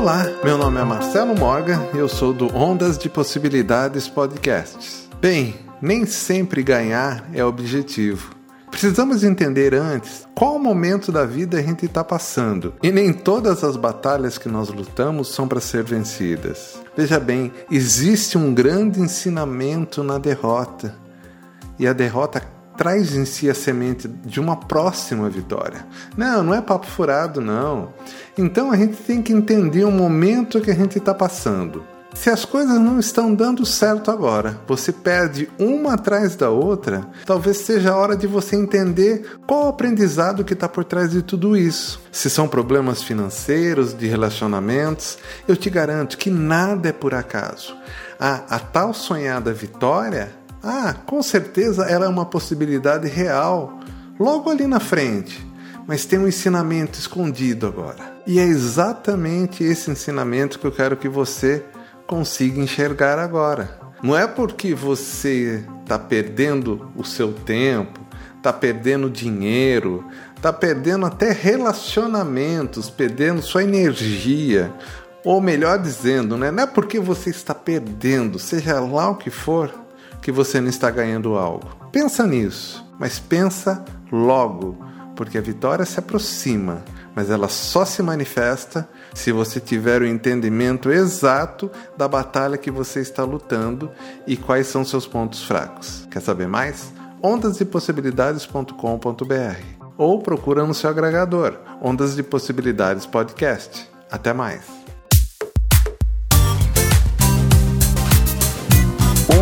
Olá, meu nome é Marcelo Morgan e eu sou do Ondas de Possibilidades Podcasts. Bem, nem sempre ganhar é objetivo. Precisamos entender antes qual momento da vida a gente está passando. E nem todas as batalhas que nós lutamos são para ser vencidas. Veja bem, existe um grande ensinamento na derrota. E a derrota traz em si a semente de uma próxima vitória. Não, não é papo furado, não. Então a gente tem que entender o momento que a gente está passando. Se as coisas não estão dando certo agora, você perde uma atrás da outra, talvez seja a hora de você entender qual o aprendizado que está por trás de tudo isso. Se são problemas financeiros, de relacionamentos, eu te garanto que nada é por acaso. A, a tal sonhada vitória ah, com certeza ela é uma possibilidade real, logo ali na frente, mas tem um ensinamento escondido agora. E é exatamente esse ensinamento que eu quero que você consiga enxergar agora. Não é porque você está perdendo o seu tempo, está perdendo dinheiro, está perdendo até relacionamentos, perdendo sua energia, ou melhor dizendo, né? não é porque você está perdendo, seja lá o que for, que você não está ganhando algo. Pensa nisso, mas pensa logo, porque a vitória se aproxima, mas ela só se manifesta se você tiver o entendimento exato da batalha que você está lutando e quais são seus pontos fracos. Quer saber mais? ondasdepossibilidades.com.br ou procura no seu agregador Ondas de Possibilidades Podcast. Até mais.